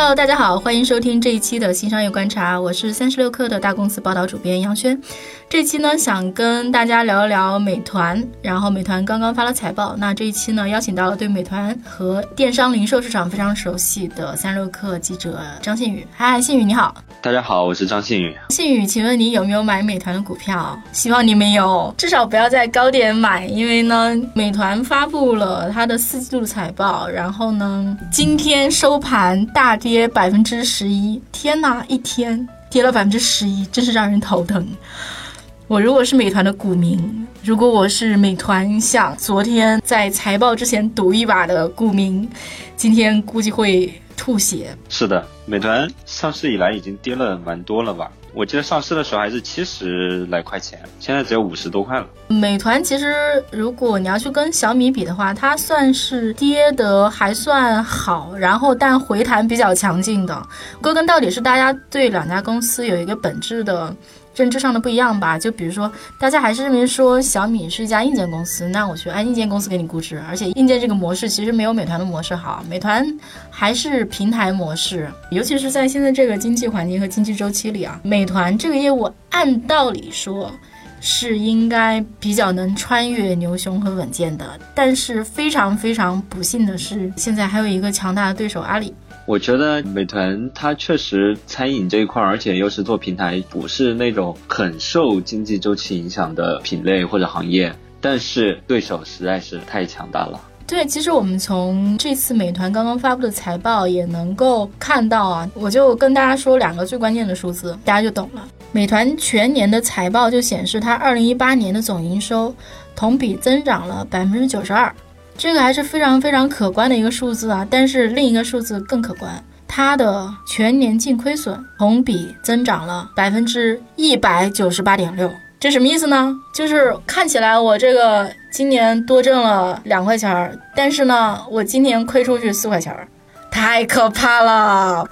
Hello，大家好，欢迎收听这一期的新商业观察，我是三十六氪的大公司报道主编杨轩。这期呢，想跟大家聊一聊美团，然后美团刚刚发了财报。那这一期呢，邀请到了对美团和电商零售市场非常熟悉的三十六氪记者张信宇。嗨，信宇你好。大家好，我是张信宇。信宇，请问你有没有买美团的股票？希望你没有，至少不要在高点买，因为呢，美团发布了它的四季度财报，然后呢，今天收盘大跌跌百分之十一。天呐，一天跌了百分之十一，真是让人头疼。我如果是美团的股民，如果我是美团想昨天在财报之前赌一把的股民，今天估计会吐血。是的，美团上市以来已经跌了蛮多了吧？我记得上市的时候还是七十来块钱，现在只有五十多块了。美团其实如果你要去跟小米比的话，它算是跌得还算好，然后但回弹比较强劲的。归根到底是大家对两家公司有一个本质的。认知上的不一样吧，就比如说，大家还是认为说小米是一家硬件公司，那我去按硬件公司给你估值，而且硬件这个模式其实没有美团的模式好，美团还是平台模式，尤其是在现在这个经济环境和经济周期里啊，美团这个业务按道理说是应该比较能穿越牛熊和稳健的，但是非常非常不幸的是，现在还有一个强大的对手阿里。我觉得美团它确实餐饮这一块，而且又是做平台，不是那种很受经济周期影响的品类或者行业，但是对手实在是太强大了。对，其实我们从这次美团刚刚发布的财报也能够看到啊，我就跟大家说两个最关键的数字，大家就懂了。美团全年的财报就显示，它二零一八年的总营收同比增长了百分之九十二。这个还是非常非常可观的一个数字啊，但是另一个数字更可观，它的全年净亏损同比增长了百分之一百九十八点六，这什么意思呢？就是看起来我这个今年多挣了两块钱儿，但是呢，我今年亏出去四块钱儿，太可怕了。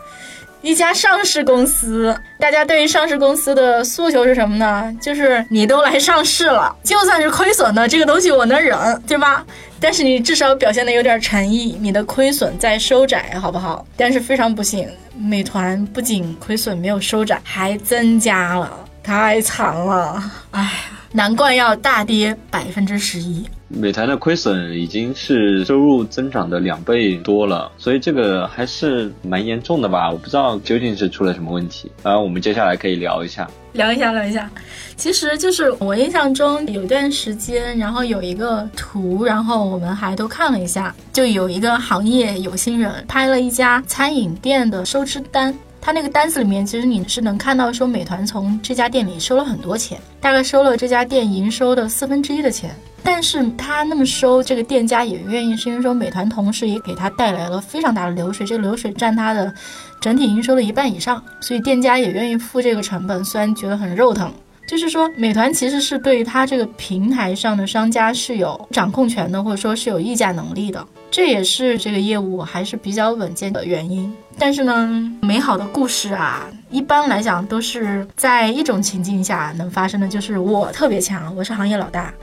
一家上市公司，大家对于上市公司的诉求是什么呢？就是你都来上市了，就算是亏损的这个东西我能忍，对吧？但是你至少表现的有点诚意，你的亏损在收窄，好不好？但是非常不幸，美团不仅亏损没有收窄，还增加了，太惨了，哎，难怪要大跌百分之十一。美团的亏损已经是收入增长的两倍多了，所以这个还是蛮严重的吧？我不知道究竟是出了什么问题。然后我们接下来可以聊一下，聊一下，聊一下。其实就是我印象中有一段时间，然后有一个图，然后我们还都看了一下，就有一个行业有心人拍了一家餐饮店的收支单。他那个单子里面，其实你是能看到说美团从这家店里收了很多钱，大概收了这家店营收的四分之一的钱。但是他那么收，这个店家也愿意，是因为说美团同时也给他带来了非常大的流水，这个流水占他的整体营收的一半以上，所以店家也愿意付这个成本，虽然觉得很肉疼。就是说，美团其实是对他这个平台上的商家是有掌控权的，或者说是有议价能力的，这也是这个业务还是比较稳健的原因。但是呢，美好的故事啊，一般来讲都是在一种情境下能发生的，就是我特别强，我是行业老大，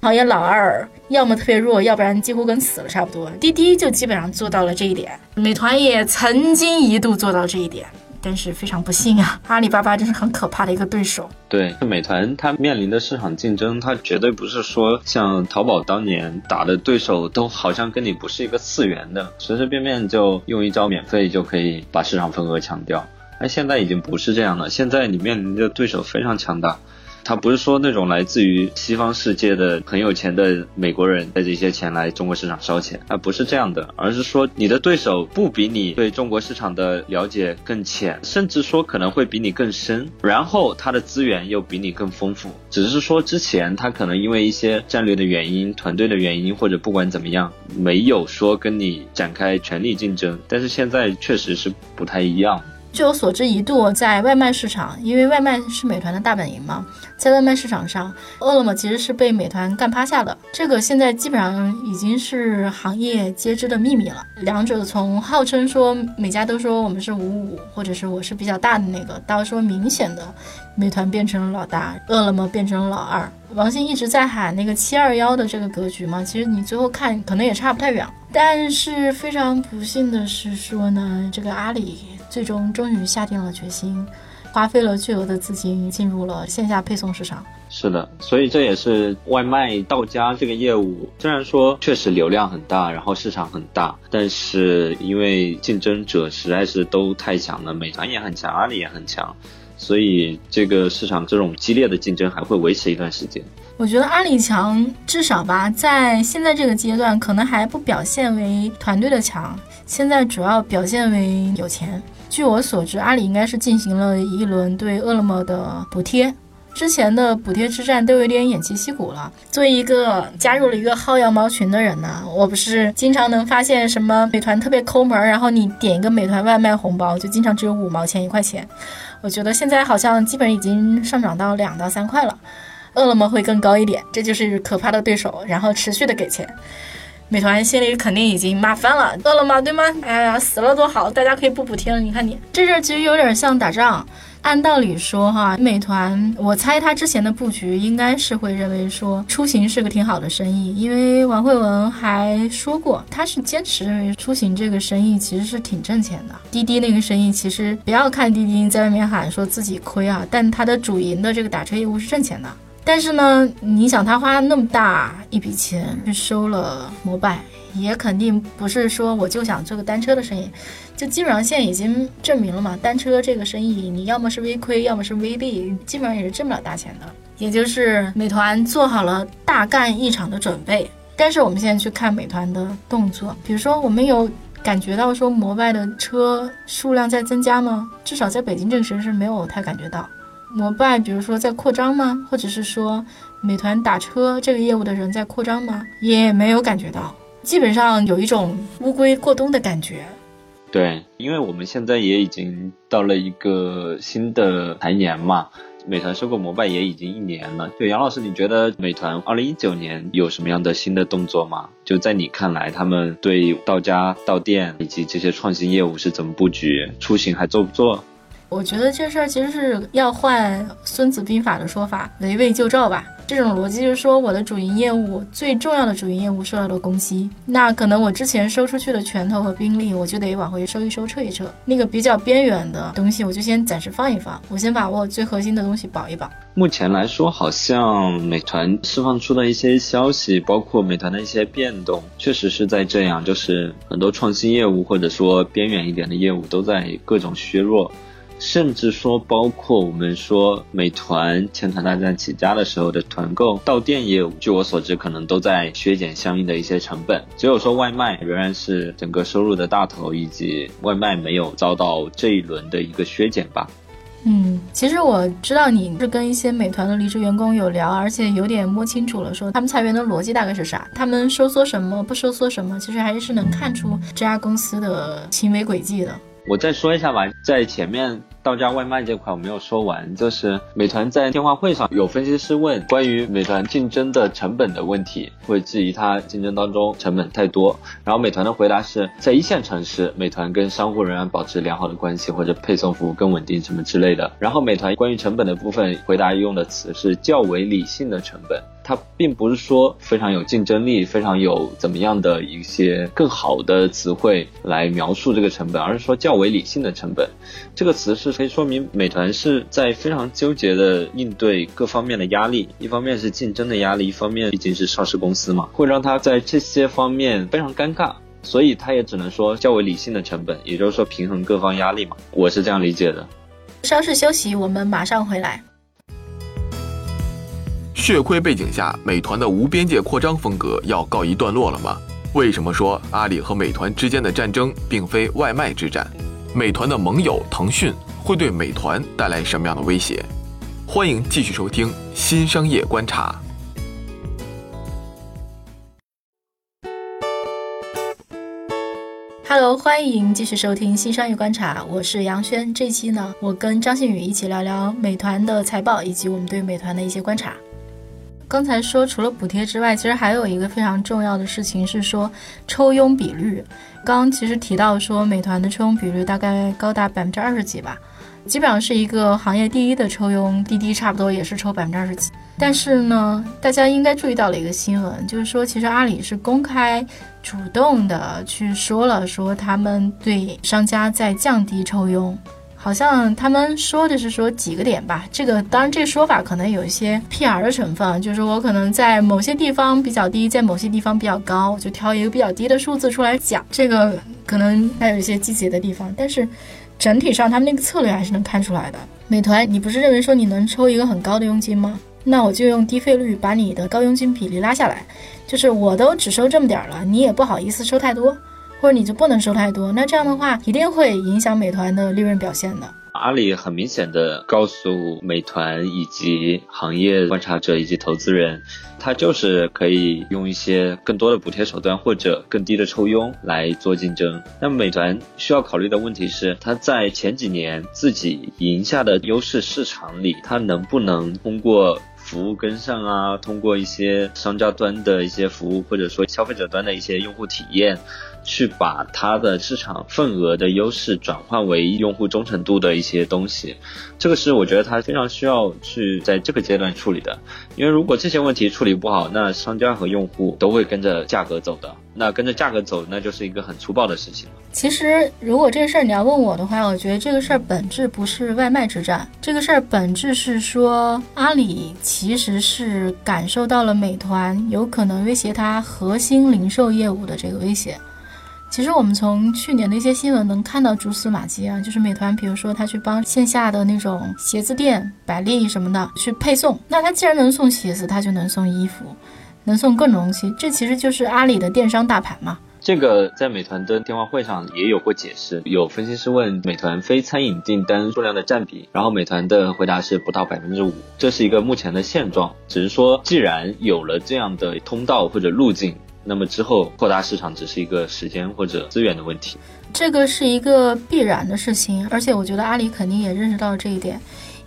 行业老二要么特别弱，要不然几乎跟死了差不多。滴滴就基本上做到了这一点，美团也曾经一度做到这一点。但是非常不幸啊，阿里巴巴真是很可怕的一个对手。对，美团它面临的市场竞争，它绝对不是说像淘宝当年打的对手都好像跟你不是一个次元的，随随便便就用一招免费就可以把市场份额抢掉。那，现在已经不是这样了，现在你面临的对手非常强大。他不是说那种来自于西方世界的很有钱的美国人带着一些钱来中国市场烧钱，他不是这样的，而是说你的对手不比你对中国市场的了解更浅，甚至说可能会比你更深，然后他的资源又比你更丰富，只是说之前他可能因为一些战略的原因、团队的原因，或者不管怎么样，没有说跟你展开全力竞争，但是现在确实是不太一样。据我所知，一度在外卖市场，因为外卖是美团的大本营嘛，在外卖市场上，饿了么其实是被美团干趴下的。这个现在基本上已经是行业皆知的秘密了。两者从号称说每家都说我们是五五，或者是我是比较大的那个，到说明显的美团变成了老大，饿了么变成了老二。王兴一直在喊那个七二幺的这个格局嘛，其实你最后看可能也差不太远。但是非常不幸的是说呢，这个阿里。最终终于下定了决心，花费了巨额的资金进入了线下配送市场。是的，所以这也是外卖到家这个业务，虽然说确实流量很大，然后市场很大，但是因为竞争者实在是都太强了，美团也很强，阿里也很强，所以这个市场这种激烈的竞争还会维持一段时间。我觉得阿里强，至少吧，在现在这个阶段，可能还不表现为团队的强，现在主要表现为有钱。据我所知，阿里应该是进行了一轮对饿了么的补贴，之前的补贴之战都有点偃旗息鼓了。作为一个加入了一个薅羊毛群的人呢，我不是经常能发现什么美团特别抠门，然后你点一个美团外卖红包就经常只有五毛钱一块钱。我觉得现在好像基本已经上涨到两到三块了，饿了么会更高一点，这就是可怕的对手，然后持续的给钱。美团心里肯定已经骂翻了，饿了么对吗？哎呀，死了多好，大家可以不补贴了。你看你这事儿其实有点像打仗。按道理说哈，美团，我猜他之前的布局应该是会认为说出行是个挺好的生意，因为王慧文还说过，他是坚持认为出行这个生意其实是挺挣钱的。滴滴那个生意其实不要看滴滴在外面喊说自己亏啊，但他的主营的这个打车业务是挣钱的。但是呢，你想他花那么大一笔钱去收了摩拜，也肯定不是说我就想做个单车的生意，就基本上现在已经证明了嘛，单车这个生意你要么是微亏，要么是微利，基本上也是挣不了大钱的。也就是美团做好了大干一场的准备，但是我们现在去看美团的动作，比如说我们有感觉到说摩拜的车数量在增加吗？至少在北京这个城市没有太感觉到。摩拜，比如说在扩张吗？或者是说，美团打车这个业务的人在扩张吗？也没有感觉到，基本上有一种乌龟过冬的感觉。对，因为我们现在也已经到了一个新的财年嘛，美团收购摩拜也已经一年了。对，杨老师，你觉得美团二零一九年有什么样的新的动作吗？就在你看来，他们对到家、到店以及这些创新业务是怎么布局？出行还做不做？我觉得这事儿其实是要换《孙子兵法》的说法，围魏救赵吧。这种逻辑就是说，我的主营业务最重要的主营业务受到了攻击，那可能我之前收出去的拳头和兵力，我就得往回收一收、撤一撤。那个比较边缘的东西，我就先暂时放一放，我先把我最核心的东西保一保。目前来说，好像美团释放出的一些消息，包括美团的一些变动，确实是在这样，就是很多创新业务或者说边缘一点的业务都在各种削弱。甚至说，包括我们说美团千团大战起家的时候的团购到店业务，据我所知，可能都在削减相应的一些成本。只有说外卖仍然是整个收入的大头，以及外卖没有遭到这一轮的一个削减吧。嗯，其实我知道你是跟一些美团的离职员工有聊，而且有点摸清楚了，说他们裁员的逻辑大概是啥，他们收缩什么，不收缩什么，其实还是能看出这家公司的行为轨迹的。我再说一下吧，在前面到家外卖这块我没有说完，就是美团在电话会上有分析师问关于美团竞争的成本的问题，会质疑它竞争当中成本太多。然后美团的回答是在一线城市，美团跟商户仍然保持良好的关系，或者配送服务更稳定什么之类的。然后美团关于成本的部分回答用的词是较为理性的成本。它并不是说非常有竞争力，非常有怎么样的一些更好的词汇来描述这个成本，而是说较为理性的成本。这个词是可以说明美团是在非常纠结的应对各方面的压力，一方面是竞争的压力，一方面毕竟是上市公司嘛，会让它在这些方面非常尴尬，所以他也只能说较为理性的成本，也就是说平衡各方压力嘛，我是这样理解的。稍事休息，我们马上回来。血亏背景下，美团的无边界扩张风格要告一段落了吗？为什么说阿里和美团之间的战争并非外卖之战？美团的盟友腾讯会对美团带来什么样的威胁？欢迎继续收听《新商业观察》。Hello，欢迎继续收听新商业观察，我是杨轩。这期呢，我跟张馨予一起聊聊美团的财报以及我们对美团的一些观察。刚才说除了补贴之外，其实还有一个非常重要的事情是说抽佣比率。刚刚其实提到说美团的抽佣比率大概高达百分之二十几吧。基本上是一个行业第一的抽佣，滴滴差不多也是抽百分之二十几。但是呢，大家应该注意到了一个新闻，就是说其实阿里是公开主动的去说了，说他们对商家在降低抽佣，好像他们说的是说几个点吧。这个当然这个说法可能有一些 PR 的成分，就是我可能在某些地方比较低，在某些地方比较高，我就挑一个比较低的数字出来讲。这个可能还有一些细节的地方，但是。整体上，他们那个策略还是能看出来的。美团，你不是认为说你能抽一个很高的佣金吗？那我就用低费率把你的高佣金比例拉下来，就是我都只收这么点儿了，你也不好意思收太多，或者你就不能收太多。那这样的话，一定会影响美团的利润表现的。阿里很明显的告诉美团以及行业观察者以及投资人，他就是可以用一些更多的补贴手段或者更低的抽佣来做竞争。那美团需要考虑的问题是，它在前几年自己赢下的优势市场里，它能不能通过服务跟上啊，通过一些商家端的一些服务，或者说消费者端的一些用户体验。去把它的市场份额的优势转换为用户忠诚度的一些东西，这个是我觉得它非常需要去在这个阶段处理的。因为如果这些问题处理不好，那商家和用户都会跟着价格走的。那跟着价格走，那就是一个很粗暴的事情。其实，如果这个事儿你要问我的话，我觉得这个事儿本质不是外卖之战，这个事儿本质是说阿里其实是感受到了美团有可能威胁它核心零售业务的这个威胁。其实我们从去年的一些新闻能看到蛛丝马迹啊，就是美团，比如说他去帮线下的那种鞋子店、百丽什么的去配送，那他既然能送鞋子，他就能送衣服，能送各种东西，这其实就是阿里的电商大盘嘛。这个在美团的电话会上也有过解释，有分析师问美团非餐饮订单数量的占比，然后美团的回答是不到百分之五，这是一个目前的现状，只是说既然有了这样的通道或者路径。那么之后扩大市场只是一个时间或者资源的问题，这个是一个必然的事情，而且我觉得阿里肯定也认识到了这一点，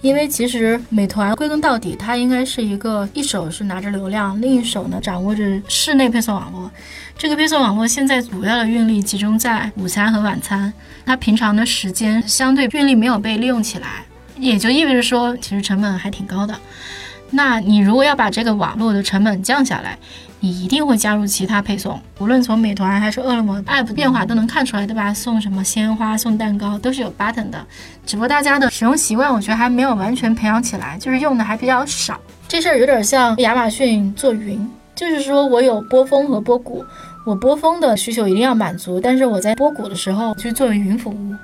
因为其实美团归根到底，它应该是一个一手是拿着流量，另一手呢掌握着室内配送网络。这个配送网络现在主要的运力集中在午餐和晚餐，它平常的时间相对运力没有被利用起来，也就意味着说其实成本还挺高的。那你如果要把这个网络的成本降下来，你一定会加入其他配送，无论从美团还是饿了么 app 变化都能看出来，对吧？送什么鲜花、送蛋糕都是有 button 的，只不过大家的使用习惯，我觉得还没有完全培养起来，就是用的还比较少。这事儿有点像亚马逊做云，就是说我有波峰和波谷，我波峰的需求一定要满足，但是我在波谷的时候去做云服务。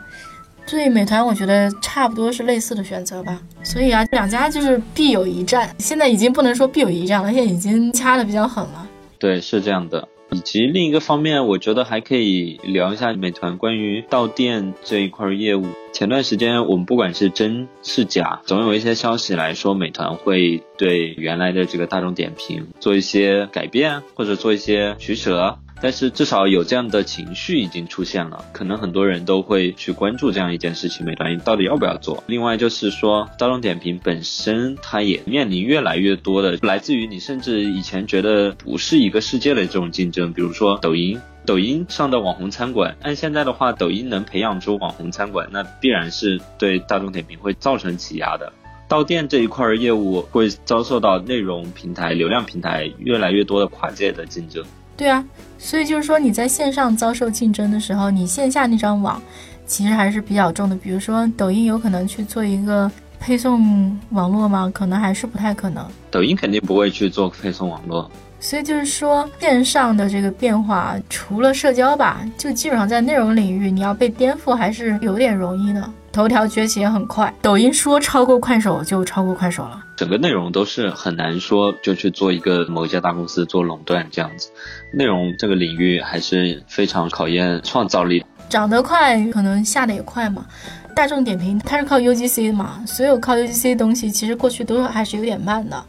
对美团，我觉得差不多是类似的选择吧。所以啊，两家就是必有一战。现在已经不能说必有一战了，现在已经掐的比较狠了。对，是这样的。以及另一个方面，我觉得还可以聊一下美团关于到店这一块业务。前段时间我们不管是真是假，总有一些消息来说美团会对原来的这个大众点评做一些改变，或者做一些取舍。但是至少有这样的情绪已经出现了，可能很多人都会去关注这样一件事情，美团到底要不要做？另外就是说，大众点评本身它也面临越来越多的来自于你甚至以前觉得不是一个世界的这种竞争，比如说抖音，抖音上的网红餐馆，按现在的话，抖音能培养出网红餐馆，那必然是对大众点评会造成挤压的。到店这一块业务会遭受到内容平台、流量平台越来越多的跨界的竞争。对啊，所以就是说你在线上遭受竞争的时候，你线下那张网其实还是比较重的。比如说抖音有可能去做一个配送网络吗？可能还是不太可能。抖音肯定不会去做配送网络。所以就是说线上的这个变化，除了社交吧，就基本上在内容领域你要被颠覆还是有点容易的。头条崛起也很快，抖音说超过快手就超过快手了。整个内容都是很难说就去做一个某一家大公司做垄断这样子，内容这个领域还是非常考验创造力。涨得快，可能下的也快嘛。大众点评它是靠 UGC 的嘛，所有靠 UGC 的东西其实过去都还是有点慢的。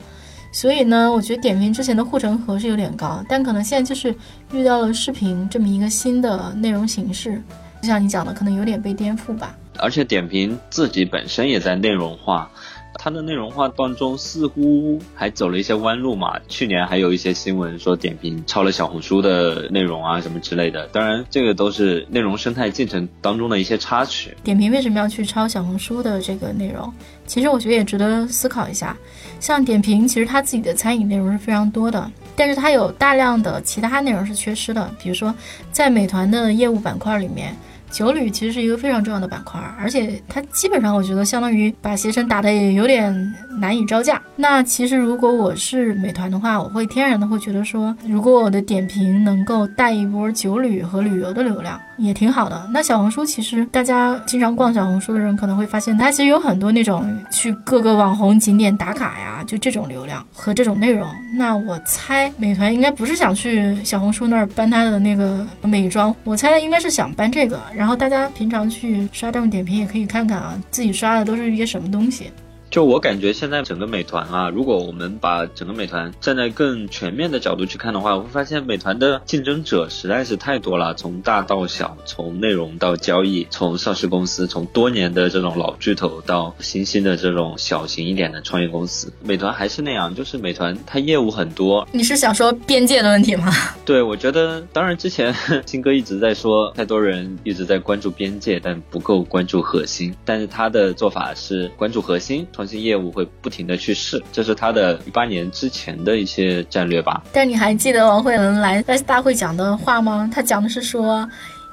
所以呢，我觉得点评之前的护城河是有点高，但可能现在就是遇到了视频这么一个新的内容形式，就像你讲的，可能有点被颠覆吧。而且点评自己本身也在内容化。它的内容化当中似乎还走了一些弯路嘛。去年还有一些新闻说点评抄了小红书的内容啊什么之类的。当然，这个都是内容生态进程当中的一些插曲。点评为什么要去抄小红书的这个内容？其实我觉得也值得思考一下。像点评，其实它自己的餐饮内容是非常多的，但是它有大量的其他内容是缺失的。比如说，在美团的业务板块里面。酒旅其实是一个非常重要的板块，而且它基本上我觉得相当于把携程打的也有点难以招架。那其实如果我是美团的话，我会天然的会觉得说，如果我的点评能够带一波酒旅和旅游的流量，也挺好的。那小红书其实大家经常逛小红书的人可能会发现，它其实有很多那种去各个网红景点打卡呀，就这种流量和这种内容。那我猜美团应该不是想去小红书那儿搬它的那个美妆，我猜应该是想搬这个。然后大家平常去刷这种点评也可以看看啊，自己刷的都是一些什么东西。就我感觉，现在整个美团啊，如果我们把整个美团站在更全面的角度去看的话，我会发现美团的竞争者实在是太多了，从大到小，从内容到交易，从上市公司，从多年的这种老巨头到新兴的这种小型一点的创业公司，美团还是那样，就是美团它业务很多。你是想说边界的问题吗？对，我觉得，当然之前 新哥一直在说，太多人一直在关注边界，但不够关注核心。但是他的做法是关注核心。创新业务会不停的去试，这是他的一八年之前的一些战略吧。但你还记得王慧文来在大会讲的话吗？他讲的是说，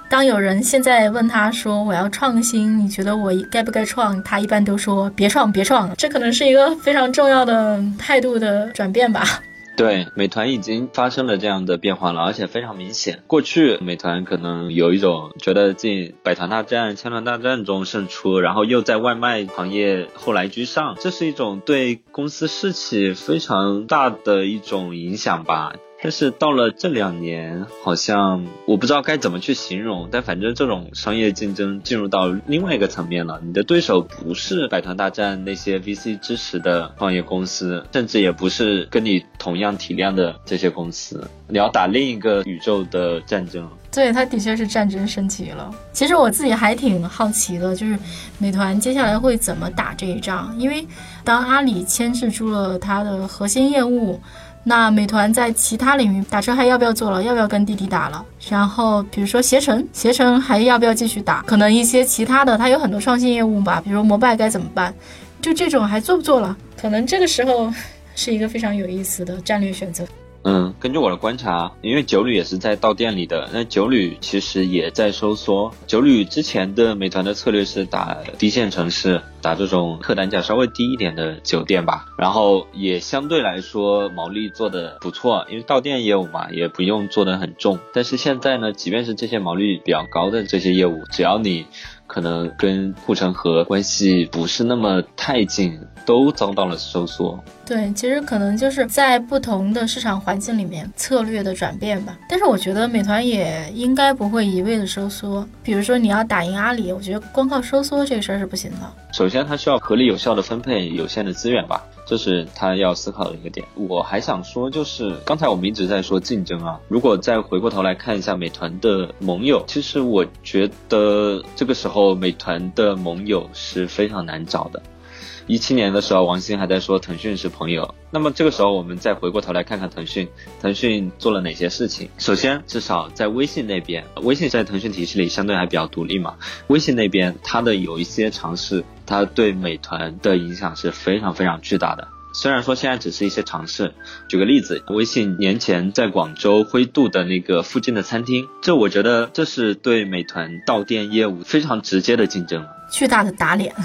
当有人现在问他说我要创新，你觉得我该不该创？他一般都说别创，别创。这可能是一个非常重要的态度的转变吧。对，美团已经发生了这样的变化了，而且非常明显。过去美团可能有一种觉得进百团大战、千团大战中胜出，然后又在外卖行业后来居上，这是一种对公司士气非常大的一种影响吧。但是到了这两年，好像我不知道该怎么去形容，但反正这种商业竞争进入到另外一个层面了。你的对手不是百团大战那些 VC 支持的创业公司，甚至也不是跟你同样体量的这些公司，你要打另一个宇宙的战争。对，它的确是战争升级了。其实我自己还挺好奇的，就是美团接下来会怎么打这一仗？因为当阿里牵制住了它的核心业务。那美团在其他领域打车还要不要做了？要不要跟滴滴打了？然后比如说携程，携程还要不要继续打？可能一些其他的，它有很多创新业务吧，比如摩拜该怎么办？就这种还做不做了？可能这个时候是一个非常有意思的战略选择。嗯，根据我的观察，因为九旅也是在到店里的，那九旅其实也在收缩。九旅之前的美团的策略是打低线城市，打这种客单价稍微低一点的酒店吧，然后也相对来说毛利做的不错，因为到店业务嘛，也不用做的很重。但是现在呢，即便是这些毛利比较高的这些业务，只要你可能跟护城河关系不是那么太近，都遭到了收缩。对，其实可能就是在不同的市场环境里面策略的转变吧。但是我觉得美团也应该不会一味的收缩。比如说你要打赢阿里，我觉得光靠收缩这个事儿是不行的。首先，它需要合理有效的分配有限的资源吧，这是他要思考的一个点。我还想说，就是刚才我们一直在说竞争啊，如果再回过头来看一下美团的盟友，其实我觉得这个时候美团的盟友是非常难找的。一七年的时候，王兴还在说腾讯是朋友。那么这个时候，我们再回过头来看看腾讯，腾讯做了哪些事情？首先，至少在微信那边，微信在腾讯体系里相对还比较独立嘛。微信那边它的有一些尝试，它对美团的影响是非常非常巨大的。虽然说现在只是一些尝试，举个例子，微信年前在广州灰度的那个附近的餐厅，这我觉得这是对美团到店业务非常直接的竞争，巨大的打脸。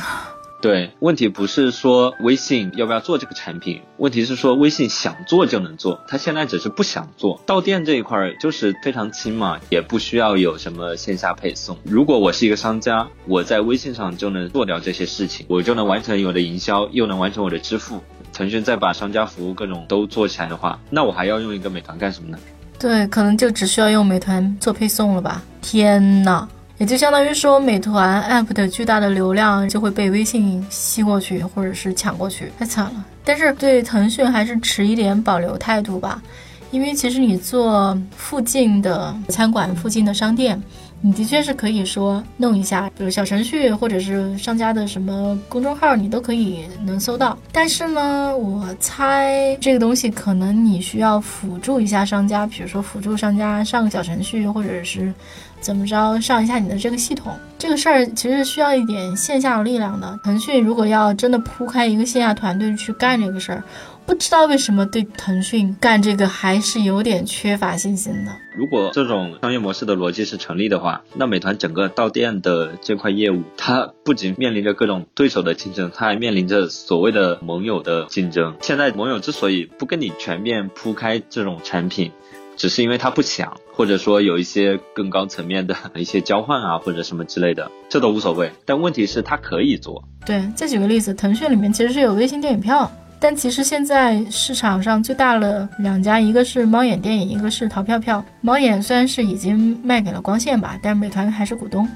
对，问题不是说微信要不要做这个产品，问题是说微信想做就能做，他现在只是不想做。到店这一块儿就是非常轻嘛，也不需要有什么线下配送。如果我是一个商家，我在微信上就能做掉这些事情，我就能完成我的营销，又能完成我的支付。腾讯再把商家服务各种都做起来的话，那我还要用一个美团干什么呢？对，可能就只需要用美团做配送了吧？天呐！也就相当于说，美团 App 的巨大的流量就会被微信吸过去，或者是抢过去，太惨了。但是对腾讯还是持一点保留态度吧，因为其实你做附近的餐馆、附近的商店。你的确是可以说弄一下，比如小程序或者是商家的什么公众号，你都可以能搜到。但是呢，我猜这个东西可能你需要辅助一下商家，比如说辅助商家上个小程序，或者是怎么着上一下你的这个系统。这个事儿其实需要一点线下的力量的。腾讯如果要真的铺开一个线下团队去干这个事儿。不知道为什么对腾讯干这个还是有点缺乏信心的。如果这种商业模式的逻辑是成立的话，那美团整个到店的这块业务，它不仅面临着各种对手的竞争，它还面临着所谓的盟友的竞争。现在盟友之所以不跟你全面铺开这种产品，只是因为他不想，或者说有一些更高层面的一些交换啊，或者什么之类的，这都无所谓。但问题是，他可以做。对，再举个例子，腾讯里面其实是有微信电影票。但其实现在市场上最大的两家，一个是猫眼电影，一个是淘票票。猫眼虽然是已经卖给了光线吧，但美团还是股东。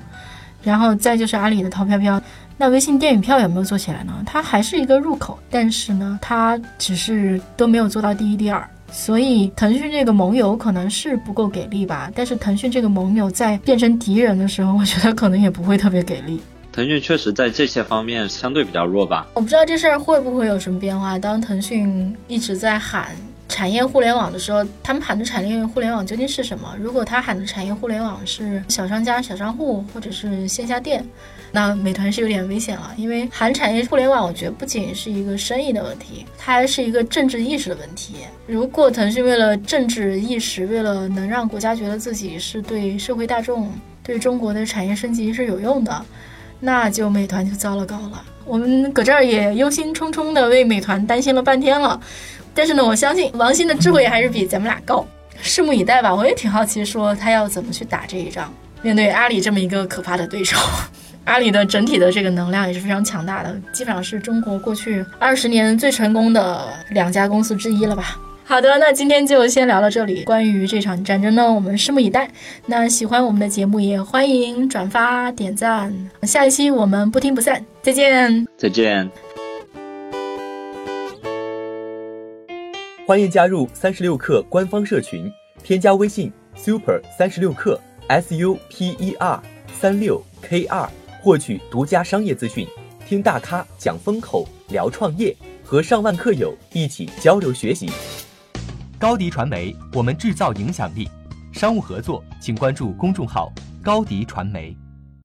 然后再就是阿里的淘票票，那微信电影票有没有做起来呢？它还是一个入口，但是呢，它只是都没有做到第一、第二。所以腾讯这个盟友可能是不够给力吧。但是腾讯这个盟友在变成敌人的时候，我觉得可能也不会特别给力。腾讯确实在这些方面相对比较弱吧。我不知道这事儿会不会有什么变化。当腾讯一直在喊产业互联网的时候，他们喊的产业互联网究竟是什么？如果他喊的产业互联网是小商家、小商户或者是线下店，那美团是有点危险了。因为喊产业互联网，我觉得不仅是一个生意的问题，它还是一个政治意识的问题。如果腾讯为了政治意识，为了能让国家觉得自己是对社会大众、对中国的产业升级是有用的。那就美团就糟了糕了，我们搁这儿也忧心忡忡的为美团担心了半天了，但是呢，我相信王鑫的智慧还是比咱们俩高，拭目以待吧。我也挺好奇，说他要怎么去打这一仗，面对阿里这么一个可怕的对手，阿里的整体的这个能量也是非常强大的，基本上是中国过去二十年最成功的两家公司之一了吧。好的，那今天就先聊到这里。关于这场战争呢，我们拭目以待。那喜欢我们的节目，也欢迎转发点赞。下一期我们不听不散，再见，再见。欢迎加入三十六课官方社群，添加微信 super 三十六课 s u p e r 三六 k 二，获取独家商业资讯，听大咖讲风口，聊创业，和上万课友一起交流学习。高迪传媒，我们制造影响力。商务合作，请关注公众号“高迪传媒”。